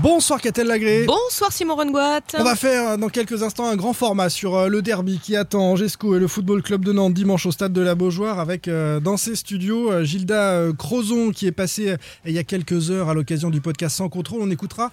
Bonsoir Catel Lagré. Bonsoir Simon Rengoat. On va faire euh, dans quelques instants un grand format sur euh, le derby qui attend Angesco et le Football Club de Nantes dimanche au stade de la Beaujoire avec euh, dans ses studios Gilda Crozon qui est passé euh, il y a quelques heures à l'occasion du podcast Sans Contrôle. On écoutera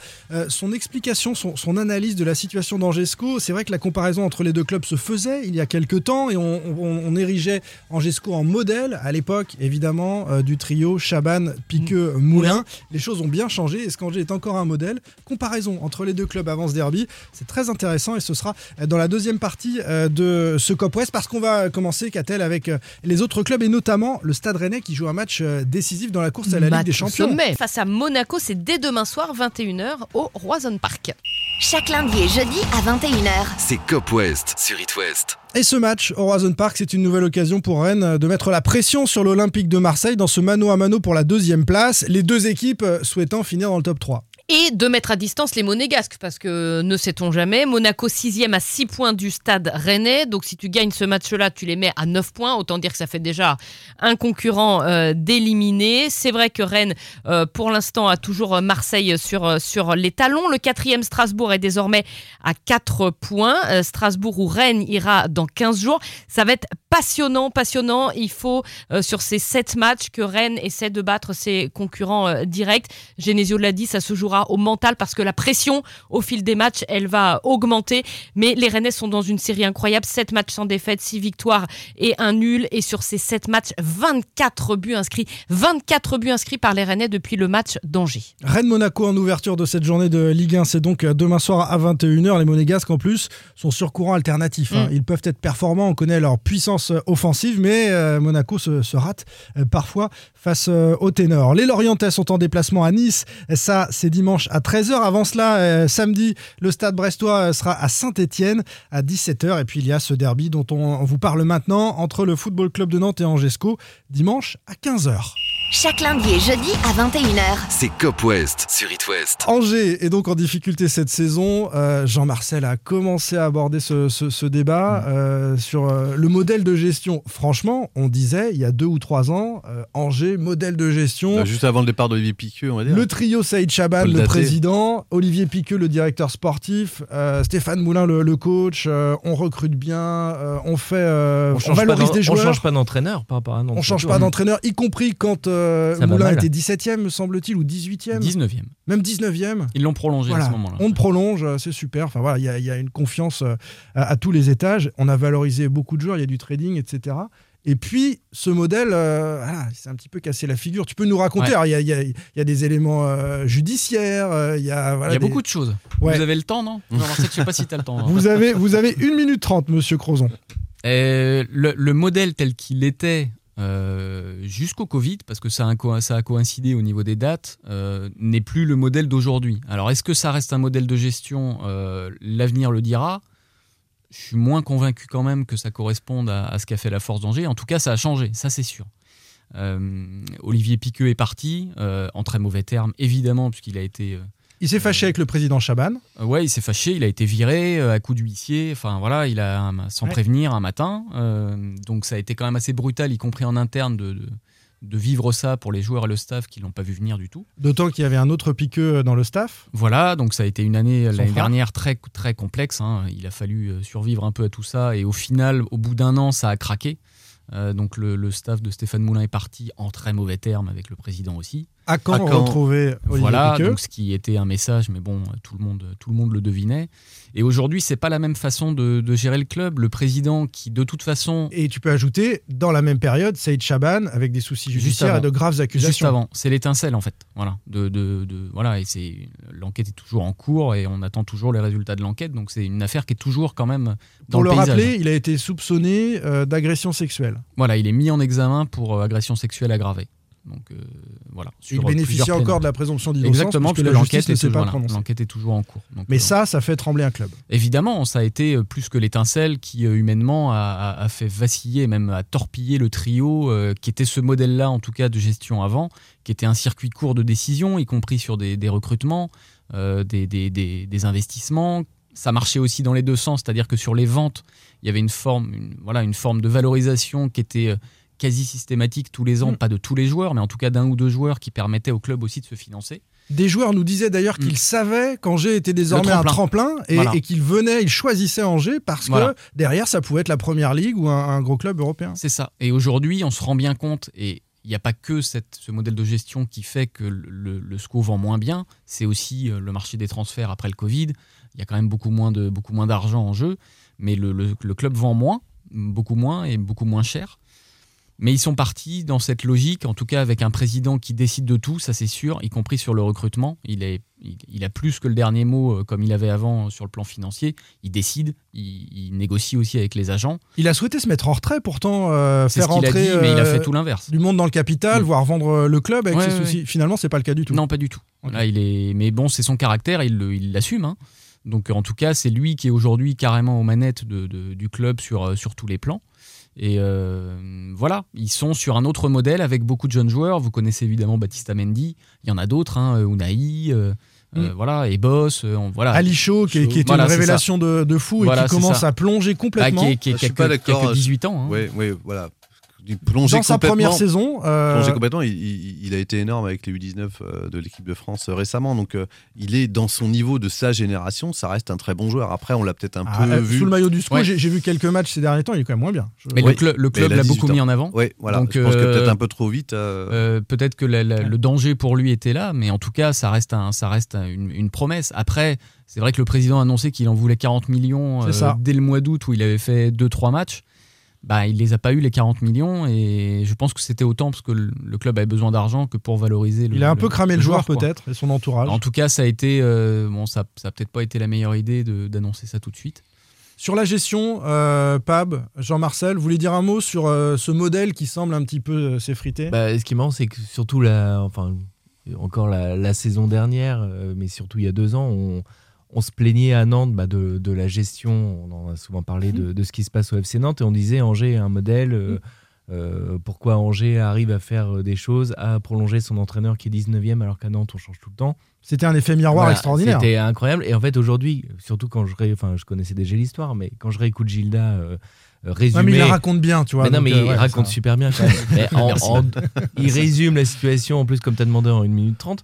son explication, son, son analyse de la situation d'Angesco. C'est vrai que la comparaison entre les deux clubs se faisait il y a quelques temps et on, on- on érigeait Angesco en modèle à l'époque évidemment du trio Chaban, Piqueux, Moulin. Les choses ont bien changé. Est-ce qu'Angers est encore un modèle Comparaison entre les deux clubs avant ce derby, c'est très intéressant et ce sera euh, dans la deuxième partie euh, de ce Cop West parce qu'on va commencer, Catel, avec euh, les autres clubs et notamment le Stade Rennais qui joue un match décisif dans la course à la Ligue des Champions. sommet. Face à Monaco, c'est dès demain soir, 21h, au Roison Park. Chaque lundi et jeudi à 21h. C'est Cop West sur It West. Et ce match au Horizon Park, c'est une nouvelle occasion pour Rennes de mettre la pression sur l'Olympique de Marseille dans ce mano à mano pour la deuxième place, les deux équipes souhaitant finir dans le top 3. Et de mettre à distance les Monégasques, parce que ne sait-on jamais, Monaco 6e à 6 points du stade rennais. Donc si tu gagnes ce match-là, tu les mets à 9 points. Autant dire que ça fait déjà un concurrent euh, d'éliminer. C'est vrai que Rennes, euh, pour l'instant, a toujours euh, Marseille sur, les talons. Le quatrième Strasbourg est désormais à 4 points. Strasbourg ou Rennes ira dans 15 jours. Ça va être passionnant, passionnant. Il faut, euh, sur ces 7 matchs, que Rennes essaie de battre ses concurrents euh, directs. Genesio l'a dit, ça se jouera au mental parce que la pression au fil des matchs, elle va augmenter. Mais les Rennais sont dans une série incroyable. 7 matchs sans défaite, 6 victoires et un nul. Et sur ces 7 matchs, 24 buts inscrits. 24 buts inscrits par les Rennais depuis le match d'Angers. Rennes-Monaco en ouverture de cette journée de Ligue 1, c'est donc euh, demain soir à 21h. Les Monégasques en plus sont sur courant alternatif. hein. Mm. Ils peuvent être performants, on connaît leur puissance offensive, mais euh, Monaco se, rate euh, parfois face euh, au ténor. Les Lorientais sont en déplacement à Nice, ça c'est dimanche à 13h. Avant cela, samedi, le stade brestois sera à Saint-Étienne à 17h. Et puis il y a ce derby dont on, on vous parle maintenant entre le Football Club de Nantes et Angesco, dimanche à 15h. Chaque lundi et jeudi à 21h. C'est Cop West sur It West. Angers est donc en difficulté cette saison. Euh, Jean-Marcel a commencé à aborder ce, ce- ce débat euh, sur euh, le modèle de gestion. Franchement, on disait il y a deux ou trois ans, euh, Angers, modèle de gestion. Bah, juste avant le départ d'Olivier Piqueux, on va dire. Le trio Saïd Chaban, le président, Olivier Piqueux, le directeur sportif, euh, Stéphane Moulin, le, le coach. euh, on recrute bien, euh, on fait, euh, on on, change, valorise des on joueurs. change pas d'entraîneur par rapport à Nantes. on change pas d'entraîneur, y compris quand euh, Ça Moulin était 17e, me semble-t-il, ou 18e, 19e. même 19e. Ils l'ont prolongé Voilà. à ce moment-là. On prolonge, euh, c'est super. Enfin voilà, il y, a- il y a une confiance euh, à, à tous les étages. On a valorisé beaucoup de joueurs, il y a du trading, etc. Et puis ce modèle, euh, voilà, c'est un petit peu cassé la figure. Tu peux nous raconter Ouais. Il y, a, y y des éléments euh, judiciaires, euh, il y a, voilà, Il y a des- beaucoup de choses. Ouais. Vous avez le temps, non? Non, je sais pas si tu as le temps. hein. Vous avez, vous avez une minute trente, Monsieur Crozon. Euh, le, le modèle tel qu'il était euh, jusqu'au Covid, parce que ça a, coïncidé au niveau des dates, euh, n'est plus le modèle d'aujourd'hui. Alors, est-ce que ça reste un modèle de gestion Euh, L'avenir le dira. Je suis moins convaincu quand même que ça corresponde à, ce qu'a fait la Force d'Angers. En tout cas, ça a changé, ça c'est sûr. Olivier Piqueux est parti, en très mauvais termes, évidemment, puisqu'il a été... Il s'est fâché avec le président Chaban. Euh, Ouais, il s'est fâché, il a été viré euh, à coup d'huissier, enfin voilà, il a sans Ouais. prévenir un matin. euh, donc ça a été quand même assez brutal, y compris en interne, de, de, de vivre ça pour les joueurs et le staff qui l'ont pas vu venir du tout. D'autant qu'il y avait un autre piqueux dans le staff. Voilà, donc ça a été une année l'année dernière très très complexe. hein. Il a fallu survivre un peu à tout ça et au final, au bout d'un an, ça a craqué. Euh, donc le, le staff de Stéphane Moulin est parti en très mauvais termes avec le président aussi. À quand, À quand retrouver Olivier voilà, Piqueux donc ce qui était un message, mais bon, tout le monde, tout le monde le devinait. Et aujourd'hui, c'est pas la même façon de, de gérer le club. Le président, qui de toute façon, Et tu peux ajouter, dans la même période, Saïd Chaban avec des soucis judiciaires et de graves accusations. juste avant, c'est l'étincelle en fait. Voilà, de, de, de- voilà, et c'est l'enquête est toujours en cours et on attend toujours les résultats de l'enquête. Donc c'est une affaire qui est toujours quand même dans Pour le, le paysage. rappeler, il a été soupçonné euh, d'agression sexuelle. Voilà, il est mis en examen pour euh, agression sexuelle aggravée. Donc euh, voilà. Il bénéficie encore de la présomption d'innocence Exactement, puisque parce que la l'enquête est, voilà, est toujours en cours. Donc, Mais euh, ça, ça fait trembler un club. Évidemment, ça a été euh, plus que l'étincelle qui, humainement, a, fait vaciller, même a torpillé le trio, euh, qui était ce modèle-là, en tout cas, de gestion avant, qui était un circuit court de décision, y compris sur des, des recrutements, des, des- des- investissements, ça marchait aussi dans les deux sens, c'est-à-dire que sur les ventes, il y avait une forme, une, voilà, une forme de valorisation qui était quasi systématique tous les ans, Mm. pas de tous les joueurs, mais en tout cas d'un ou deux joueurs qui permettaient au club aussi de se financer. Des joueurs nous disaient d'ailleurs qu'ils Mm. savaient qu'Angers était désormais un tremplin et, Voilà. et qu'ils venaient, ils choisissaient Angers parce Voilà. que derrière ça pouvait être la première ligue ou un, un gros club européen. C'est ça. Et aujourd'hui, on se rend bien compte, et il n'y a pas que cette, ce modèle de gestion qui fait que le, SCO vend moins bien, c'est aussi euh, le marché des transferts après le Covid. Il y a quand même beaucoup moins de beaucoup moins d'argent en jeu, mais le, le- le club vend moins, beaucoup moins et beaucoup moins cher. Mais ils sont partis dans cette logique, en tout cas avec un président qui décide de tout, ça c'est sûr, y compris sur le recrutement. Il, est, il, il a plus que le dernier mot euh, comme il avait avant euh, sur le plan financier. Il décide, il, il négocie aussi avec les agents. Il a souhaité se mettre en retrait pourtant, euh, C'est faire ce qu'il a rentrer dit, mais il a euh, fait tout l'inverse. du monde dans le capital, voire vendre euh, le club avec Ouais, ses ouais, soucis. Finalement, c'est pas le cas du tout. Non, pas du tout. Là, il est... Mais bon, c'est son caractère, il l'assume. hein. Donc, en tout cas, c'est lui qui est aujourd'hui carrément aux manettes de- de- du club sur, euh, sur tous les plans. Et euh, voilà, ils sont sur un autre modèle avec beaucoup de jeunes joueurs. Vous connaissez évidemment Baptista Mendy. Il y en a d'autres, hein, Unai, euh, euh, Mm. voilà, et Boss. euh, voilà. Ali Shaw, qui, est- qui était Voilà, une révélation de, de fou Voilà, et qui commence ça. à plonger Ah, complètement. qui, est- qui est- Je qui a suis pas a d'accord. 18 ans. hein. Oui, oui, voilà. Plongeait Dans sa complètement- première saison, euh, plongé complètement. Il, il- il a été énorme avec les U19 euh, de l'équipe de France euh, récemment. Donc, euh, il est dans son niveau de sa génération. Ça reste un très bon joueur. Après, on l'a peut-être un ah, peu euh, vu. sous le maillot du SCO, Ouais. j'ai vu quelques matchs ces derniers temps, il est quand même moins bien. Je- Mais Oui, le, cl- le mais club l'a 18 beaucoup mis en avant. Oui, voilà. Donc, je pense que peut-être un peu trop vite. euh, Euh, peut-être que la- la- le danger pour lui était là, mais en tout cas, ça reste, un, ça reste un- une, une promesse. Après, c'est vrai que le président a annoncé qu'il en voulait 40 millions euh, dès le mois d'août où il avait fait 2-3 matchs. Bah, il les a pas eu les 40 millions et je pense que c'était autant parce que le, club avait besoin d'argent que pour valoriser le. il a un peu cramé le joueur peut-être et son entourage. En tout cas, ça a été euh, bon, ça, ça a peut-être pas été la meilleure idée de- d'annoncer ça tout de suite. Sur la gestion, euh, Pab, Jean-Marcel, vous voulez dire un mot sur euh, ce modèle qui semble un petit peu euh, s'effriter? Bah, ce qui est marrant, c'est que surtout la, enfin, encore la, la saison dernière, euh, mais surtout il y a deux ans, on, on se plaignait à Nantes bah, de, de la gestion. On en a souvent parlé de, de ce qui se passe au FC Nantes et on disait Angers a un modèle. euh, euh, pourquoi Angers arrive à faire euh, des choses, à prolonger son entraîneur qui est 19e alors qu'à Nantes on change tout le temps. C'était un effet miroir Voilà, extraordinaire. C'était incroyable. Et en fait, aujourd'hui, surtout quand je, ré... enfin, je connaissais déjà l'histoire, mais quand je réécoute Gilda euh, résumer. Ouais, mais il la raconte bien, tu vois. Mais non, mais euh, il ouais, raconte ça- super bien quand même. Mais en- Merci. en- il résume la situation, en plus, comme tu as demandé, en 1 minute 30.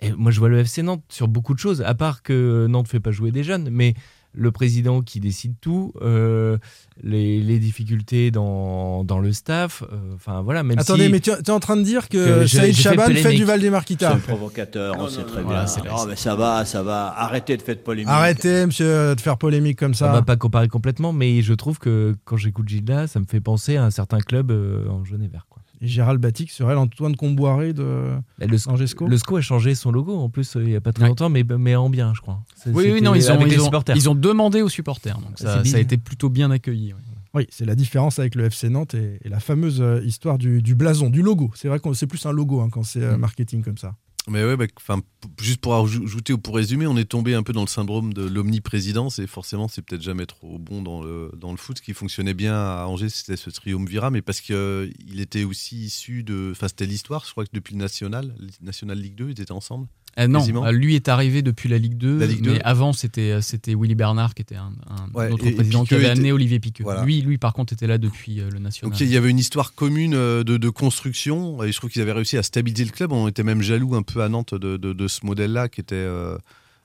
Et moi, je vois le FC Nantes sur beaucoup de choses, à part que Nantes ne fait pas jouer des jeunes, mais le président qui décide tout, euh, les, les difficultés dans, dans le staff, euh, enfin voilà, même Attendez, si... mais tu es en train de dire que, que Saïd fait Chaban fait, du C'est Valdémarquita. un provocateur, on sait très bien. c'est la- Non, mais ça va, ça va. Arrêtez de faire polémique. Arrêtez, monsieur, de faire polémique comme On ça. va pas comparer complètement, mais je trouve que quand j'écoute Gilda, ça me fait penser à un certain club euh, en jaune et vert. Gérald Batic serait l'Antoine Comboiré de Et Le, Angesco. le SCO a changé son logo en plus euh, il y a pas très Ouais. longtemps, mais, mais en bien, je crois. C'est- Oui, oui, non, ils ont, ils, ont, supporters. ils ont demandé aux supporters, donc ça, a été plutôt bien accueilli. ouais. Oui, c'est la différence avec le FC Nantes et, et la fameuse euh, histoire du, du blason, du logo. C'est vrai que c'est plus un logo hein, quand c'est euh, Mm. marketing comme ça. Mais ouais, bah, enfin, p- juste pour ajouter ou pour résumer, on est tombé un peu dans le syndrome de l'omniprésidence et forcément, c'est peut-être jamais trop bon dans le, dans le foot. Ce qui fonctionnait bien à Angers, c'était ce triumvirat, mais parce qu'il était aussi issu de. Enfin, c'était l'histoire, je crois que depuis le National, National Ligue 2, ils étaient ensemble. Euh, non, Quasiment. euh, lui est arrivé depuis la Ligue 2, La Ligue 2. mais avant c'était euh, c'était Willy Bernard qui était un, un Ouais, autre et- et président qui avait était- amené Olivier Piqueux. Voilà. Lui, lui par contre était là depuis le national. Donc il y avait une histoire commune de, de construction et je trouve qu'ils avaient réussi à stabiliser le club. On était même jaloux un peu à Nantes de, de- de ce modèle-là qui était euh,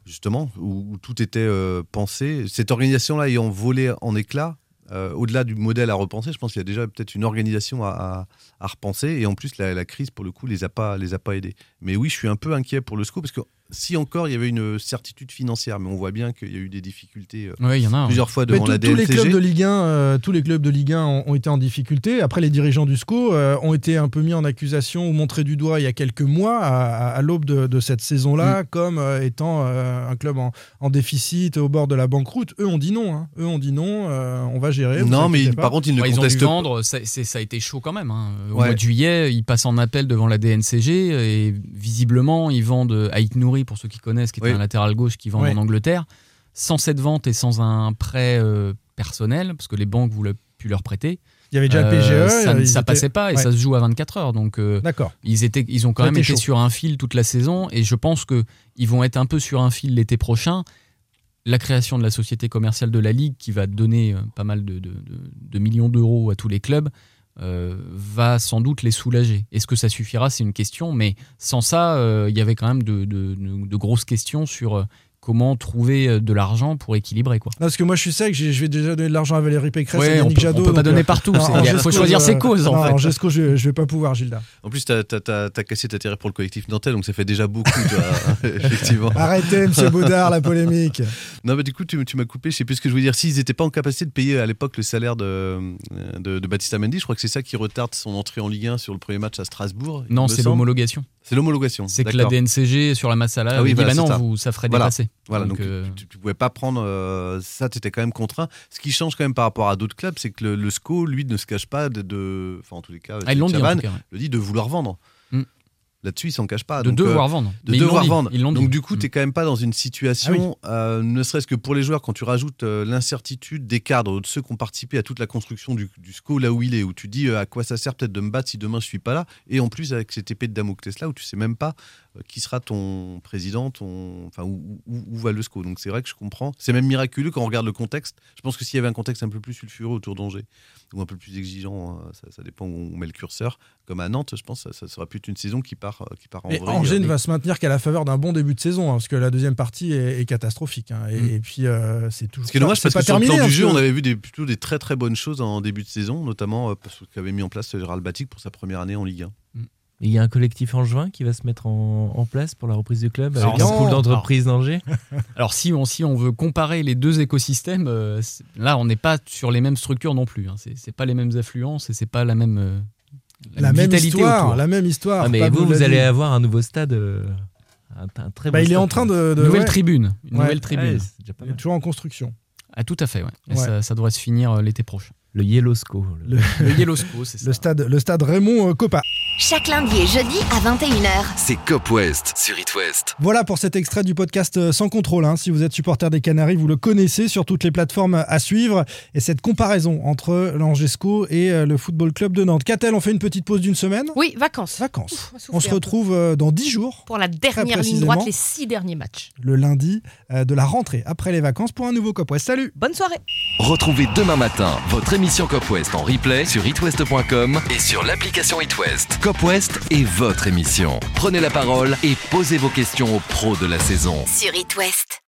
justement où, où tout était euh, pensé. Cette organisation-là ayant volé en éclats, euh, au-delà du modèle à repenser, je pense qu'il y a déjà peut-être une organisation à, repenser et en plus la, la crise pour le coup les a pas les a pas aidés. Mais oui, je suis un peu inquiet pour le SCO parce que si encore il y avait une certitude financière, mais on voit bien qu'il y a eu des difficultés euh, Oui, il y en a. un. plusieurs fois Mais devant tous- la tous les DNCG. clubs de Ligue 1, euh, tous les clubs de Ligue 1 ont, ont été en difficulté. Après, les dirigeants du SCO euh, ont été un peu mis en accusation ou montrés du doigt il y a quelques mois, à, à- à l'aube de, de cette Mm. saison-là, comme euh, étant euh, un club en, en déficit au bord de la banqueroute. Eux ont dit non. hein. Eux ont dit non. euh, on va gérer. Non, mais par contre, ils ne Ouais, ils ont dû contestent vendre, ça, a été chaud quand même. hein. Au Ouais. mois de juillet, ils passent en appel devant la DNCG et visiblement, ils vendent Aït Nouri, pour ceux qui connaissent, qui était Oui. un latéral gauche qui vend Oui. en Angleterre, sans cette vente et sans un prêt euh, personnel, parce que les banques voulaient plus leur prêter. Il y avait déjà Euh, le PGE. ça, ils ça étaient- passait pas et Ouais. ça se joue à 24 heures. Donc, euh, D'accord. ils, étaient, ils ont quand Ça même été chaud. sur un fil toute la saison et je pense que ils vont être un peu sur un fil l'été prochain. la création de la société commerciale de la Ligue, qui va donner euh, pas mal de, de- de- de millions d'euros à tous les clubs, euh, va sans doute les soulager. Est-ce que ça suffira? C'est une question, mais sans ça, euh, il y avait quand même de, grosses questions sur euh, comment trouver euh, de l'argent pour équilibrer. Quoi. Non, parce que moi je suis sec, j'ai- je vais déjà donner de l'argent à Valérie Pécresse Ouais, et on Yannick peut- Jadot. on peut pas donner euh, partout, non, il faut choisir ses causes, en non, fait. En Gesco, je, je vais pas pouvoir, Gilda. En plus, t'as as, cassé ta terre pour le collectif nantais, donc ça fait déjà beaucoup, toi, effectivement. Arrêtez, monsieur Baudard, la polémique. Non, mais du coup, tu, tu m'as coupé, je sais plus ce que je voulais dire. S'ils n'étaient pas en capacité de payer à l'époque le salaire de, de, de Baptiste Mendy, je crois que c'est ça qui retarde son entrée en Ligue 1 sur le premier match à Strasbourg. Non, c'est l'homologation. C'est l'homologation. C'est que la. DNCG, sur la masse salariale, Ah oui, dit bah non, c'est ça. vous, ça ferait Voilà. Voilà, donc, euh, tu, tu pouvais pas prendre euh, ça, tu étais quand même contraint. Ce qui change quand même par rapport à d'autres clubs, c'est que le, le SCO, lui, ne se cache pas de, enfin en tous les cas, ah, dit en Chavannes tout cas, ouais. le dit de vouloir vendre. Là-dessus, il s'en cache pas. De Donc, euh, devoir vendre. de Mais ils devoir vendre. ils Donc dit. du coup, Mm. tu n'es quand même pas dans une situation, euh, ne serait-ce que pour les joueurs, quand tu rajoutes euh, l'incertitude des cadres, de ceux qui ont participé à toute la construction du, du SCO là où il est, où tu dis euh, à quoi ça sert peut-être de me battre si demain je suis pas là, et en plus avec cette épée de Damoclès là où tu sais même pas euh, qui sera ton président, ton, enfin où, où- où va le SCO. Donc c'est vrai que je comprends. C'est même miraculeux quand on regarde le contexte. Je pense que s'il y avait un contexte un peu plus sulfureux autour d'Angers ou un peu plus exigeant, euh, ça, ça dépend où on met le curseur. Comme à Nantes, je pense que ça, ça sera plus une saison qui part, euh, qui part en Et vrille. Angers ne Mais- va se maintenir qu'à la faveur d'un bon début de saison, hein, parce que la deuxième partie est, est catastrophique. hein. et, Mm. et puis, euh, c'est toujours. Ce qui est dommage c'est parce que sur le terminé. plan hein, du jeu, parce on avait vu des, plutôt des très très bonnes choses en début de saison, notamment euh, parce qu'avait mis en place Gérald Batic pour sa première année en Ligue 1. Et il y a un collectif en juin qui va se mettre en, en place pour la reprise du club Alors avec un non, pool d'entreprises d'Angers. Alors si on, si on veut comparer les deux écosystèmes, euh, là on n'est pas sur les mêmes structures non plus. Hein. C'est c'est pas les mêmes affluences et c'est pas la même, euh, La même histoire, autour. la même histoire. Ah, mais Pablo vous, vous allez avoir un nouveau stade, euh, un, un très Bah, beau il est stade. en train de. de- Nouvelle ouais, tribune, une Ouais. nouvelle tribune. Ouais, c'est déjà pas il est mal. toujours en construction. Ah tout à fait, ouais. Et. Ça, ça devrait se finir euh, l'été prochain. Le Yellow Sco. le- Le, Le Yellow Sco, c'est ça. le stade, le stade Raymond euh, Coppa. Chaque lundi et jeudi à 21h. C'est Cop West sur It West. Voilà pour cet extrait du podcast euh, Sans contrôle. hein. Si vous êtes supporter des Canaries, vous le connaissez sur toutes les plateformes à suivre. Et cette comparaison entre l'Angesco et euh, le Football Club de Nantes. Qu'a-t-elle On fait une petite pause d'une semaine? Oui, vacances. Vacances. Ouf, On se peu. retrouve euh, dans 10 jours, pour la dernière ligne droite, les six derniers matchs. le lundi euh, de la rentrée, après les vacances, pour un nouveau Cop West. Salut Bonne soirée. Retrouvez demain matin votre émission Cop West en replay sur itwest.com et sur l'application It West. Cop West est votre émission. Prenez la parole et posez vos questions aux pros de la saison. Sur It West.